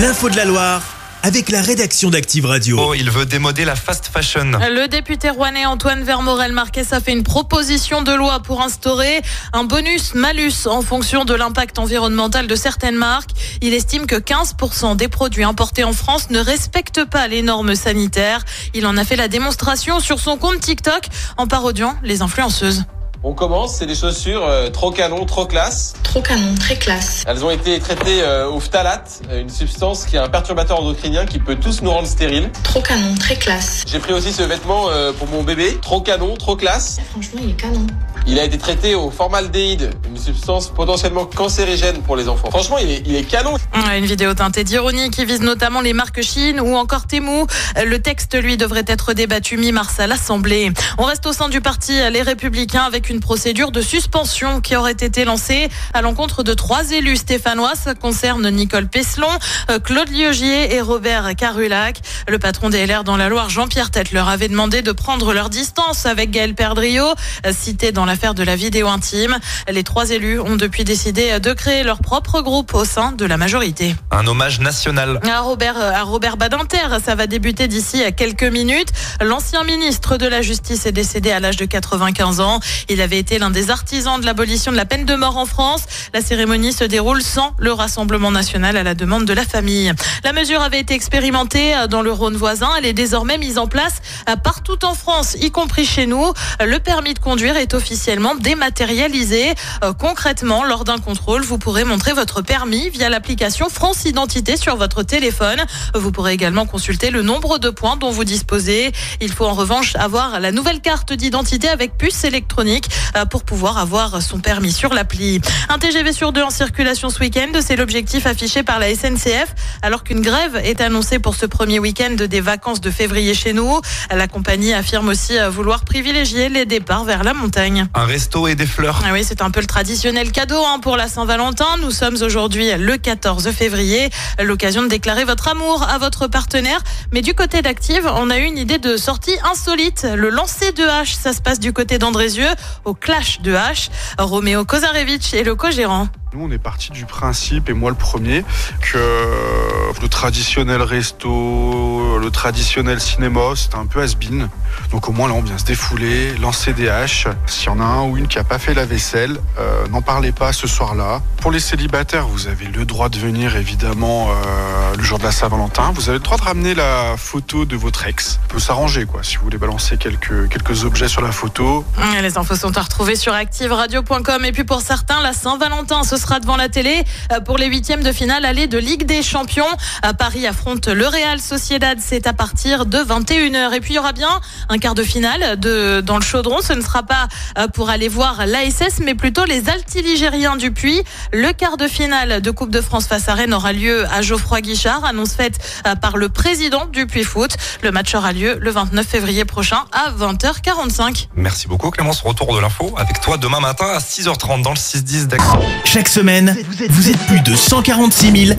L'info de la Loire avec la rédaction d'Active Radio. Oh, il veut démoder la fast fashion. Le député rouennais Antoine Vermorel Marquez a fait une proposition de loi pour instaurer un bonus-malus en fonction de l'impact environnemental de certaines marques. Il estime que 15% des produits importés en France ne respectent pas les normes sanitaires. Il en a fait la démonstration sur son compte TikTok en parodiant les influenceuses. On commence, c'est des chaussures euh, trop canon, trop classe. Trop canon, très classe. Elles ont été traitées euh, au phtalate, euh, une substance qui est un perturbateur endocrinien qui peut tous nous rendre stériles. Trop canon, très classe. J'ai pris aussi ce vêtement euh, pour mon bébé, trop canon, trop classe. Franchement, il est canon. Il a été traité au formaldéhyde, une substance potentiellement cancérigène pour les enfants. Franchement, il est, il canon. Une vidéo teintée d'ironie qui vise notamment les marques Chine ou encore Temu. Le texte, lui, devrait être débattu mi-mars à l'Assemblée. On reste au sein du parti Les Républicains avec une procédure de suspension qui aurait été lancée à l'encontre de trois élus stéphanois. Ça concerne Nicole Peslon, euh, Claude Liogier et Robert Carulac. Le patron des LR dans la Loire, Jean-Pierre Tête, leur avait demandé de prendre leur distance avec Gaël Perdriau, euh, cité dans l'affaire de la vidéo intime. Les trois élus ont depuis décidé de créer leur propre groupe au sein de la majorité. Un hommage national. À Robert, à Robert Badinter, ça va débuter d'ici à quelques minutes. L'ancien ministre de la Justice est décédé à l'âge de 95 ans. Il avait été l'un des artisans de l'abolition de la peine de mort en France. La cérémonie se déroule sans le Rassemblement national à la demande de la famille. La mesure avait été expérimentée dans le Rhône voisin. Elle est désormais mise en place partout en France, y compris chez nous. Le permis de conduire est officiellement dématérialisé. Euh, concrètement, lors d'un contrôle, vous pourrez montrer votre permis via l'application France Identité sur votre téléphone. Vous pourrez également consulter le nombre de points dont vous disposez. Il faut en revanche avoir la nouvelle carte d'identité avec puce électronique euh, pour pouvoir avoir son permis sur l'appli. Un TGV sur deux en circulation ce week-end, c'est l'objectif affiché par la SNCF alors qu'une grève est annoncée pour ce premier week-end des vacances de février chez nous. La compagnie affirme aussi euh, vouloir privilégier les départs vers la montagne. Un resto et des fleurs. Ah oui, c'est un peu le traditionnel cadeau hein, pour la Saint-Valentin. Nous sommes aujourd'hui le 14 février, l'occasion de déclarer votre amour à votre partenaire. Mais du côté d'Active, on a eu une idée de sortie insolite. Le lancer de hache, ça se passe du côté d'Andrézieux, au clash de hache. Roméo Kozarevich est le co-gérant. Nous, on est parti du principe, et moi le premier, que le traditionnel resto, le traditionnel cinéma, c'était un peu has-been. Donc au moins là, on vient se défouler, lancer des haches. S'il y en a un ou une qui a pas fait la vaisselle, euh, n'en parlez pas ce soir-là. Pour les célibataires, vous avez le droit de venir évidemment euh, le jour de la Saint-Valentin. Vous avez le droit de ramener la photo de votre ex. On peut s'arranger quoi, si vous voulez balancer quelques, objets sur la photo. Les infos sont à retrouver sur activeradio.com. Et puis pour certains, la Saint-Valentin, ce sera devant la télé euh, pour les huitièmes de finale aller de Ligue des Champions. Paris affronte le Real Sociedad. C'est à partir de 21h. Et puis il y aura bien un quart de finale de, dans le chaudron. Ce ne sera pas euh, pour aller voir l'ASS, mais plutôt les altiligériens du Puy. Le quart de finale de Coupe de France face à Rennes aura lieu à Geoffroy Guichard, annonce faite euh, par le président du Puy Foot. Le match aura lieu le 29 février prochain à 20h45. Merci beaucoup Clémence. Retour de l'info avec toi demain matin à 6h30 dans le 6-10 d'Action. Chaque semaine, vous êtes plus de 146 000